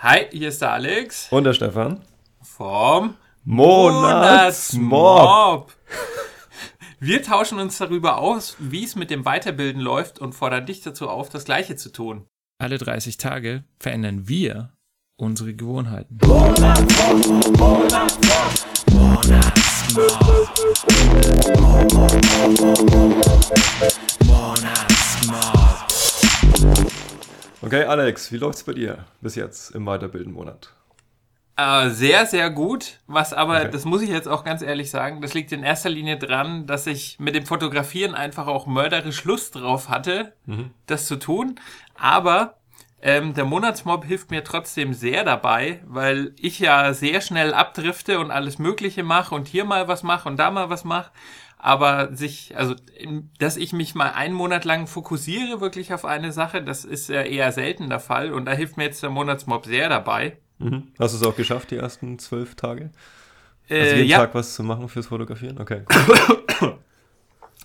Hi, hier ist der Alex. Und der Stefan. Vom Monatsmob. Wir tauschen uns darüber aus, wie es mit dem Weiterbilden läuft und fordern dich dazu auf, das Gleiche zu tun. Alle 30 Tage verändern wir unsere Gewohnheiten. Okay, Alex, wie läuft's bei dir bis jetzt im Weiterbilden-Monat? Äh, sehr, sehr gut. Was aber, Okay. das muss ich jetzt auch ganz ehrlich sagen, das liegt in erster Linie dran, dass ich mit dem Fotografieren einfach auch mörderisch Lust drauf hatte, das zu tun. Aber ähm, der Monatsmob hilft mir trotzdem sehr dabei, weil ich ja sehr schnell abdrifte und alles Mögliche mache und hier mal was mache und da mal was mache. Aber sich, also, dass ich mich mal einen Monat lang fokussiere wirklich auf eine Sache, das ist ja eher selten der Fall. Und da hilft mir jetzt der Monatsmob sehr dabei. Mhm. Hast du es auch geschafft, die ersten zwölf Tage? Äh, Also jeden ja. Tag was zu machen fürs Fotografieren? Okay, cool.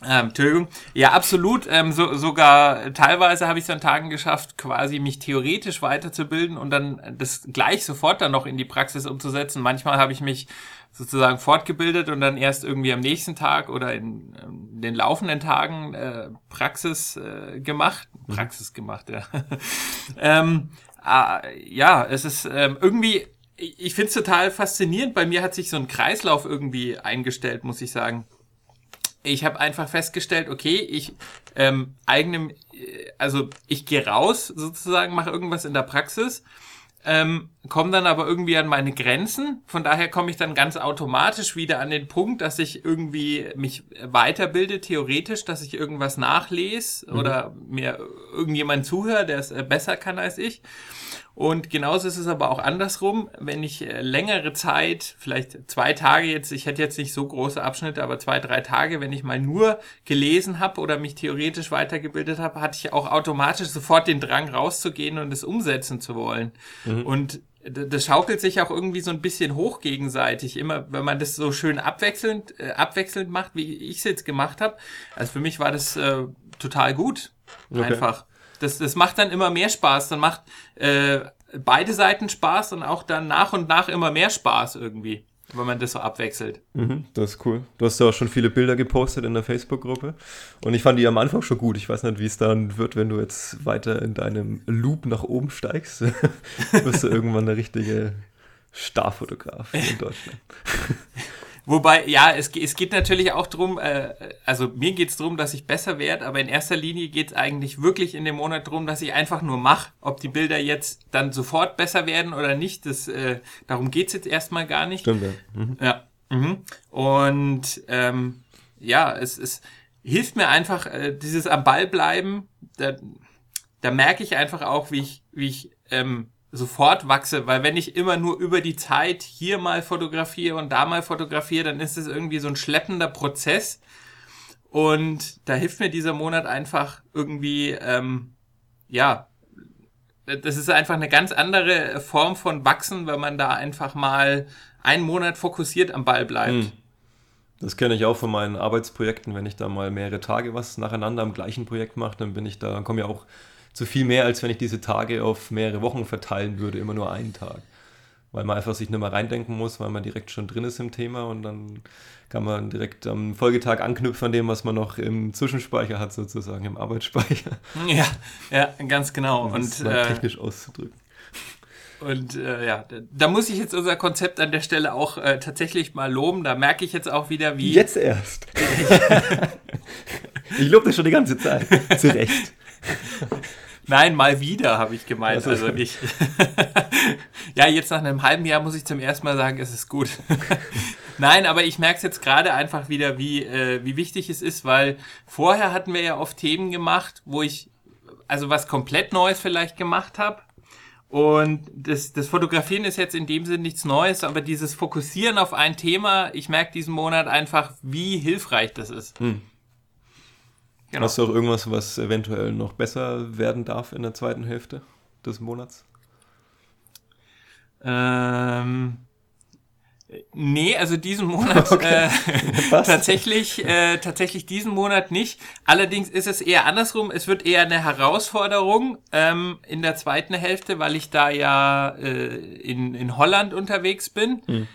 Ähm, Entschuldigung. Ja, absolut. Ähm, so, sogar teilweise habe ich es an Tagen geschafft, quasi mich theoretisch weiterzubilden und dann das gleich sofort dann noch in die Praxis umzusetzen. Manchmal habe ich mich sozusagen fortgebildet und dann erst irgendwie am nächsten Tag oder in ähm, den laufenden Tagen äh, Praxis äh, gemacht. Praxis gemacht, ja. ähm, äh, ja, es ist ähm, irgendwie, ich, ich finde es total faszinierend. Bei mir hat sich so ein Kreislauf irgendwie eingestellt, muss ich sagen ich habe einfach festgestellt, okay, ich ähm, eigenem, äh, also ich gehe raus sozusagen, mache irgendwas in der Praxis, ähm, komme dann aber irgendwie an meine Grenzen. Von daher komme ich dann ganz automatisch wieder an den Punkt, dass ich irgendwie mich weiterbilde, theoretisch, dass ich irgendwas nachlese oder mir irgendjemand zuhört, der es äh, besser kann als ich. Und genauso ist es aber auch andersrum, wenn ich äh, längere Zeit, vielleicht zwei Tage jetzt, ich hätte jetzt nicht so große Abschnitte, aber zwei, drei Tage, wenn ich mal nur gelesen habe oder mich theoretisch weitergebildet habe, hatte ich auch automatisch sofort den Drang rauszugehen und es umsetzen zu wollen. Und d- das schaukelt sich auch irgendwie so ein bisschen hoch gegenseitig. Immer, wenn man das so schön abwechselnd, äh, abwechselnd macht, wie ich es jetzt gemacht habe. Also für mich war das äh, total gut. Einfach. Das, das macht dann immer mehr Spaß. Dann macht äh, beide Seiten Spaß und auch dann nach und nach immer mehr Spaß irgendwie, wenn man das so abwechselt. Mhm, das ist cool. Du hast ja auch schon viele Bilder gepostet in der Facebook-Gruppe. Und ich fand die am Anfang schon gut. Ich weiß nicht, wie es dann wird, wenn du jetzt weiter in deinem Loop nach oben steigst. Wirst du irgendwann der richtige Starfotograf in Deutschland. Wobei, ja, es, es geht natürlich auch drum, äh, also mir geht's drum, dass ich besser werde, aber in erster Linie geht's eigentlich wirklich in dem Monat drum, dass ich einfach nur mache. Ob die Bilder jetzt dann sofort besser werden oder nicht, das, äh, darum geht's jetzt erstmal gar nicht. Stimmt, ja. Mhm. Ja. Mhm. Und ähm, ja, es, es hilft mir einfach, äh, dieses am Ball bleiben. Da, da merke ich einfach auch, wie ich, wie ich ähm, sofort wachse, weil wenn ich immer nur über die Zeit hier mal fotografiere und da mal fotografiere, dann ist es irgendwie so ein schleppender Prozess. Und da hilft mir dieser Monat einfach irgendwie, ähm, ja, das ist einfach eine ganz andere Form von Wachsen, wenn man da einfach mal einen Monat fokussiert am Ball bleibt. Mhm. Das kenne ich auch von meinen Arbeitsprojekten, wenn ich da mal mehrere Tage was nacheinander am gleichen Projekt mache, dann bin ich da, dann komme ich auch zu viel mehr, als wenn ich diese Tage auf mehrere Wochen verteilen würde, immer nur einen Tag. Weil man einfach sich nicht mehr reindenken muss, weil man direkt schon drin ist im Thema und dann kann man direkt am Folgetag anknüpfen an dem, was man noch im Zwischenspeicher hat, sozusagen, im Arbeitsspeicher. Ja, ja, ganz genau. Um Und, mal äh, technisch auszudrücken. und äh, ja, da- da muss ich jetzt unser Konzept an der Stelle auch äh, tatsächlich mal loben. Da merke ich jetzt auch wieder, wie. Jetzt erst. ich lobe das schon die ganze Zeit. Zu Recht. Nein, mal wieder, habe ich gemeint. Also- Also nicht. ja, jetzt nach einem halben Jahr muss ich zum ersten Mal sagen, es ist gut. Nein, aber ich merke es jetzt gerade einfach wieder, wie, äh, wie wichtig es ist, weil vorher hatten wir ja oft Themen gemacht, wo ich also was komplett Neues vielleicht gemacht habe. Und das, das Fotografieren ist jetzt in dem Sinn nichts Neues, aber dieses Fokussieren auf ein Thema, ich merke diesen Monat einfach, wie hilfreich das ist. Hm. Genau. Hast du auch irgendwas, was eventuell noch besser werden darf in der zweiten Hälfte des Monats? Ähm, Nee, also diesen Monat Okay. äh, tatsächlich, äh, tatsächlich diesen Monat nicht. Allerdings ist es eher andersrum. Es wird eher eine Herausforderung ähm, in der zweiten Hälfte, weil ich da ja äh, in, in Holland unterwegs bin,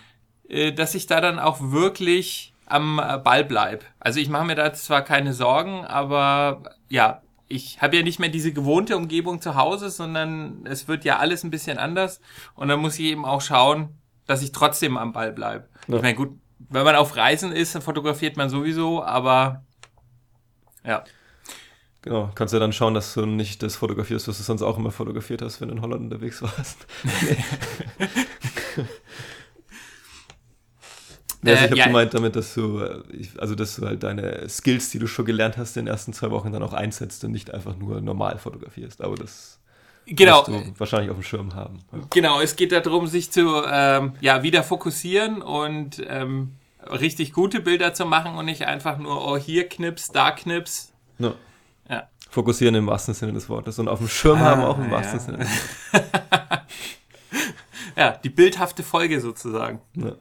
äh, dass ich da dann auch wirklich am äh, Ball bleib. Also ich mache mir da zwar keine Sorgen, aber ja, ich habe ja nicht mehr diese gewohnte Umgebung zu Hause, sondern es wird ja alles ein bisschen anders. Und dann muss ich eben auch schauen, dass ich trotzdem am Ball bleibe. Ja. Ich meine, gut, wenn man auf Reisen ist, dann fotografiert man sowieso, aber ja. Genau, kannst ja dann schauen, dass du nicht das fotografierst, was du sonst auch immer fotografiert hast, wenn du in Holland unterwegs warst. Ja, also ich habe ja. gemeint damit, dass du, äh, also dass du halt deine Skills, die du schon gelernt hast in den ersten zwei Wochen, dann auch einsetzt und nicht einfach nur normal fotografierst. Aber das Genau, musst du wahrscheinlich auf dem Schirm haben. Ja. genau. Es geht darum, sich zu ähm, ja wieder fokussieren und ähm, richtig gute Bilder zu machen und nicht einfach nur oh hier knips, da knips. Ja. Ja. Fokussieren im wahrsten Sinne des Wortes und auf dem Schirm haben auch im Ah, wahrsten. Sinne des Wortes. Ja, die bildhafte Folge sozusagen. Ja.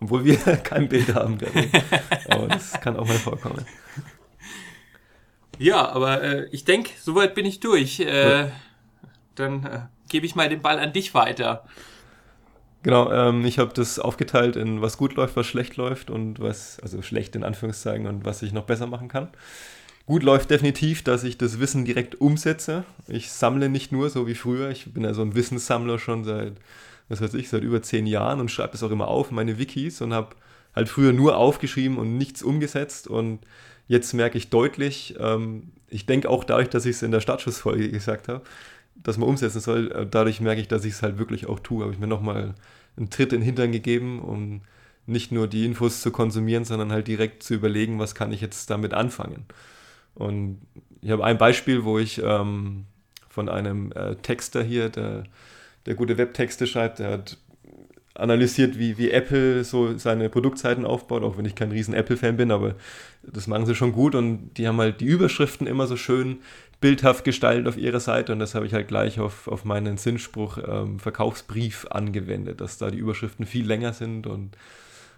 Obwohl wir kein Bild haben gerade. Aber das kann auch mal vorkommen. Ja, aber äh, ich denke, soweit bin ich durch. Äh, dann äh, gebe ich mal den Ball an dich weiter. Genau, ähm, ich habe das aufgeteilt in was gut läuft, was schlecht läuft und was, also schlecht in Anführungszeichen und was ich noch besser machen kann. Gut läuft definitiv, dass ich das Wissen direkt umsetze. Ich sammle nicht nur so wie früher. Ich bin ja so ein Wissenssammler schon seit, was weiß ich, seit über zehn Jahren und schreibe es auch immer auf, in meine Wikis und habe halt früher nur aufgeschrieben und nichts umgesetzt und jetzt merke ich deutlich, ähm, ich denke auch dadurch, dass ich es in der Startschussfolge gesagt habe, dass man umsetzen soll, äh, dadurch merke ich, dass ich es halt wirklich auch tue. Habe ich mir nochmal einen Tritt in den Hintern gegeben, um nicht nur die Infos zu konsumieren, sondern halt direkt zu überlegen, was kann ich jetzt damit anfangen. Und ich habe ein Beispiel, wo ich ähm, von einem äh, Texter hier, der, der gute Webtexte schreibt, der hat analysiert, wie, wie Apple so seine Produktseiten aufbaut, auch wenn ich kein riesen Apple-Fan bin, aber das machen sie schon gut und die haben halt die Überschriften immer so schön bildhaft gestaltet auf ihrer Seite und das habe ich halt gleich auf, auf meinen Sinnspruch ähm, Verkaufsbrief angewendet, dass da die Überschriften viel länger sind und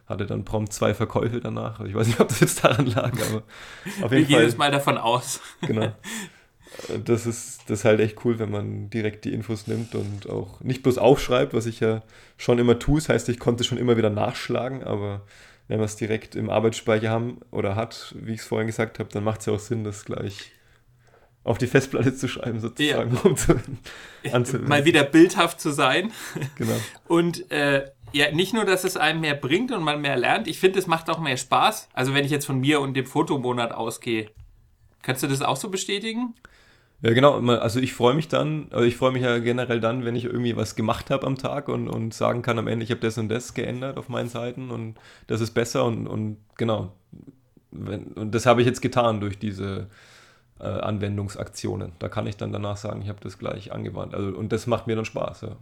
hatte dann prompt zwei Verkäufe danach. Ich weiß nicht, ob das jetzt daran lag, aber auf Wir jeden gehen Fall. jetzt mal davon aus. Genau. Das ist, das ist halt echt cool, wenn man direkt die Infos nimmt und auch nicht bloß aufschreibt, was ich ja schon immer tue. Das heißt, ich konnte schon immer wieder nachschlagen, aber wenn wir es direkt im Arbeitsspeicher haben oder hat, wie ich es vorhin gesagt habe, dann macht es ja auch Sinn, das gleich auf die Festplatte zu schreiben, sozusagen, um zu, anzuwenden. Mal wieder bildhaft zu sein. Genau. Und äh, ja, nicht nur, dass es einem mehr bringt und man mehr lernt, ich finde, es macht auch mehr Spaß. Also wenn ich jetzt von mir und dem Fotomonat ausgehe. Kannst du das auch so bestätigen? Ja, genau. Also ich freue mich dann, also ich freue mich ja generell dann, wenn ich irgendwie was gemacht habe am Tag und, und sagen kann am Ende, ich habe das und das geändert auf meinen Seiten und das ist besser und, und genau. Wenn, und das habe ich jetzt getan durch diese äh, Anwendungsaktionen. Da kann ich dann danach sagen, ich habe das gleich angewandt. Also, und das macht mir dann Spaß, ja.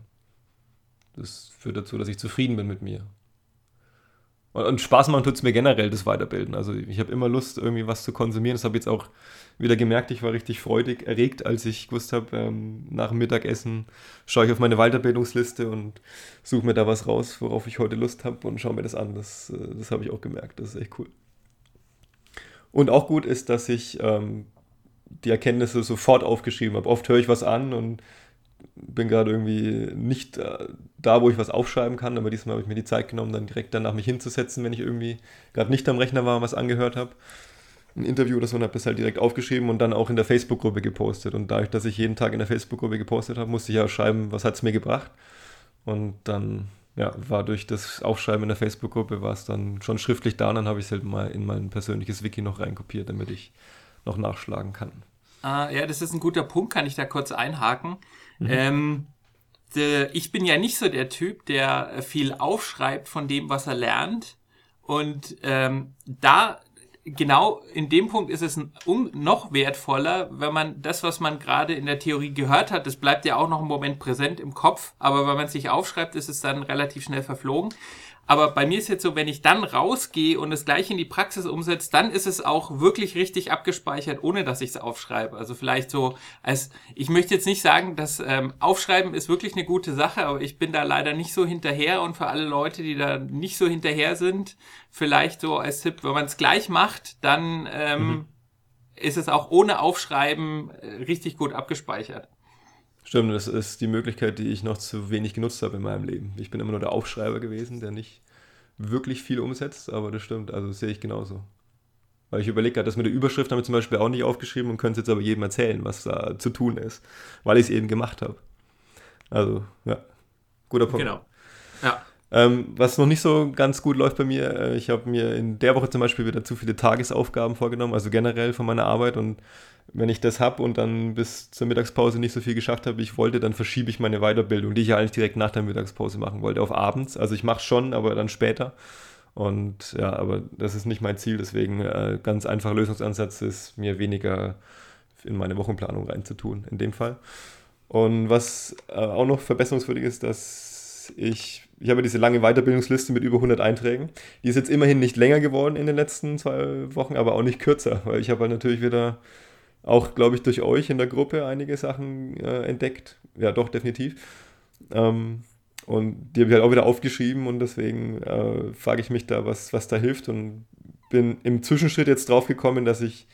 Das führt dazu, dass ich zufrieden bin mit mir. Und, und Spaß machen tut es mir generell, das Weiterbilden. Also ich habe immer Lust, irgendwie was zu konsumieren. Das habe ich jetzt auch wieder gemerkt, ich war richtig freudig erregt, als ich gewusst habe, ähm, nach dem Mittagessen schaue ich auf meine Weiterbildungsliste und suche mir da was raus, worauf ich heute Lust habe und schaue mir das an. Das, äh, das habe ich auch gemerkt. Das ist echt cool. Und auch gut ist, dass ich ähm, die Erkenntnisse sofort aufgeschrieben habe. Oft höre ich was an und bin gerade irgendwie nicht äh, da, wo ich was aufschreiben kann, aber diesmal habe ich mir die Zeit genommen, dann direkt danach mich hinzusetzen, wenn ich irgendwie gerade nicht am Rechner war und was angehört habe. Ein Interview oder so und habe das halt direkt aufgeschrieben und dann auch in der Facebook-Gruppe gepostet. Und dadurch, dass ich jeden Tag in der Facebook-Gruppe gepostet habe, musste ich ja schreiben, was hat es mir gebracht. Und dann ja, war durch das Aufschreiben in der Facebook-Gruppe, war es dann schon schriftlich da und dann habe ich es halt mal in mein persönliches Wiki noch reinkopiert, damit ich noch nachschlagen kann. Ah, ja, das ist ein guter Punkt, kann ich da kurz einhaken. Ähm, de, ich bin ja nicht so der Typ, der äh, viel aufschreibt von dem, was er lernt. Und ähm, da, genau in dem Punkt ist es noch wertvoller, wenn man das, was man gerade in der Theorie gehört hat, das bleibt ja auch noch einen Moment präsent im Kopf, aber wenn man es sich aufschreibt, ist es dann relativ schnell verflogen. Aber bei mir ist jetzt so, wenn ich dann rausgehe und es gleich in die Praxis umsetze, dann ist es auch wirklich richtig abgespeichert, ohne dass ich es aufschreibe. Also vielleicht so, als ich möchte jetzt nicht sagen, dass ähm, Aufschreiben ist wirklich eine gute Sache, aber ich bin da leider nicht so hinterher und für alle Leute, die da nicht so hinterher sind, vielleicht so als Tipp, wenn man es gleich macht, dann ähm, mhm. ist es auch ohne Aufschreiben äh, richtig gut abgespeichert. Stimmt, das ist die Möglichkeit, die ich noch zu wenig genutzt habe in meinem Leben. Ich bin immer nur der Aufschreiber gewesen, der nicht wirklich viel umsetzt, aber das stimmt, also das sehe ich genauso. Weil ich überlege gerade, das mit der Überschrift haben wir zum Beispiel auch nicht aufgeschrieben und könnte es jetzt aber jedem erzählen, was da zu tun ist, weil ich es eben gemacht habe. Also, ja, guter Punkt. Genau. Ja. Ähm, was noch nicht so ganz gut läuft bei mir, äh, ich habe mir in der Woche zum Beispiel wieder zu viele Tagesaufgaben vorgenommen, also generell von meiner Arbeit und wenn ich das habe und dann bis zur Mittagspause nicht so viel geschafft habe, wie ich wollte, dann verschiebe ich meine Weiterbildung, die ich ja eigentlich direkt nach der Mittagspause machen wollte, auf abends. Also ich mache schon, aber dann später. Und ja, aber das ist nicht mein Ziel, deswegen äh, ganz einfacher Lösungsansatz ist, mir weniger in meine Wochenplanung reinzutun, in dem Fall. Und was äh, auch noch verbesserungswürdig ist, dass ich, ich habe diese lange Weiterbildungsliste mit über 100 Einträgen. Die ist jetzt immerhin nicht länger geworden in den letzten zwei Wochen, aber auch nicht kürzer, weil ich habe halt natürlich wieder auch, glaube ich, durch euch in der Gruppe einige Sachen äh, entdeckt. Ja, doch, definitiv. Ähm, und die habe ich halt auch wieder aufgeschrieben und deswegen äh, frage ich mich da, was, was da hilft und bin im Zwischenschritt jetzt drauf gekommen, dass ich,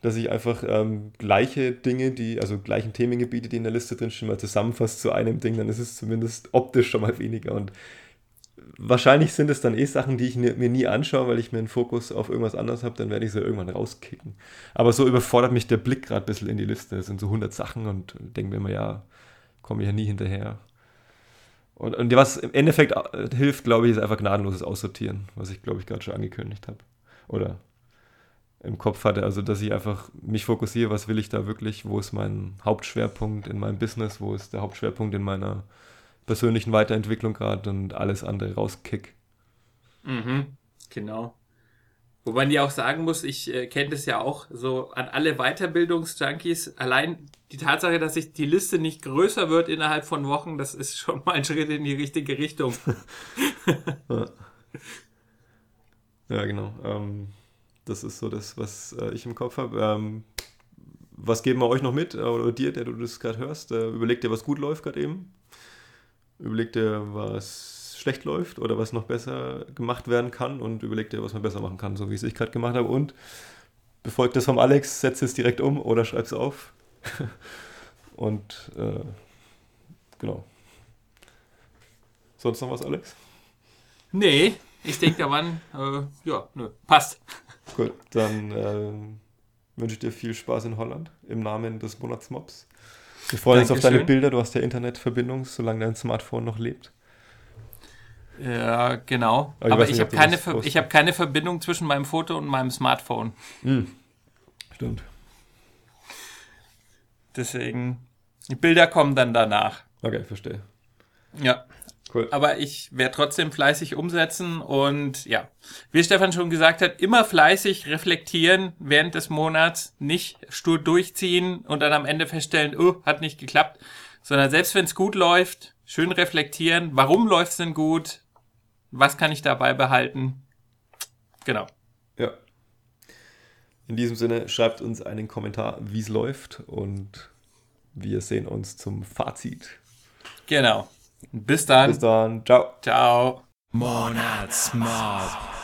dass ich einfach ähm, gleiche Dinge, die, also gleichen Themengebiete, die in der Liste drinstehen, mal zusammenfasse zu einem Ding, dann ist es zumindest optisch schon mal weniger. Und wahrscheinlich sind es dann eh Sachen, die ich mir nie anschaue, weil ich mir einen Fokus auf irgendwas anderes habe, dann werde ich sie irgendwann rauskicken. Aber so überfordert mich der Blick gerade ein bisschen in die Liste. Es sind so 100 Sachen und denke mir immer, ja, komme ich ja nie hinterher. Und, und was im Endeffekt äh, hilft, glaube ich, ist einfach gnadenloses Aussortieren, was ich, glaube ich, gerade schon angekündigt habe. Oder im Kopf hatte. Also, dass ich einfach mich fokussiere, was will ich da wirklich, wo ist mein Hauptschwerpunkt in meinem Business, wo ist der Hauptschwerpunkt in meiner persönlichen Weiterentwicklung gerade und alles andere rauskick. Mhm, genau. Wobei man ja auch sagen muss, ich äh, kenne das ja auch so an alle Weiterbildungsjunkies. Allein die Tatsache, dass sich die Liste nicht größer wird innerhalb von Wochen, das ist schon mal ein Schritt in die richtige Richtung. ja. ja, genau. Ähm, das ist so das, was äh, ich im Kopf habe. Ähm, was geben wir euch noch mit, äh, oder dir, der du das gerade hörst? Äh, überleg dir, was gut läuft gerade eben überleg dir, was schlecht läuft oder was noch besser gemacht werden kann und überleg dir, was man besser machen kann, so wie es ich gerade gemacht habe. Und befolgt das vom Alex, setz es direkt um oder schreib es auf. und äh, genau. Sonst noch was, Alex? Nee, ich denke daran, äh, ja, nö, passt. Gut, dann äh, wünsche ich dir viel Spaß in Holland im Namen des Monatsmobs. Wir freuen uns auf deine Bilder. Du hast ja Internetverbindung, solange dein Smartphone noch lebt. Ja, genau. Aber, Aber ich, ich habe keine, hab keine Verbindung zwischen meinem Foto und meinem Smartphone. Hm. Stimmt. Deswegen, die Bilder kommen dann danach. Okay, verstehe. Ja. Cool. Aber ich werde trotzdem fleißig umsetzen und ja, wie Stefan schon gesagt hat, immer fleißig reflektieren während des Monats, nicht stur durchziehen und dann am Ende feststellen, oh, hat nicht geklappt, sondern selbst wenn es gut läuft, schön reflektieren, warum läuft es denn gut, was kann ich dabei behalten. Genau. Ja. In diesem Sinne, schreibt uns einen Kommentar, wie es läuft und wir sehen uns zum Fazit. Genau. Bis dann. Bis dann. Ciao. Ciao. Monatsmob.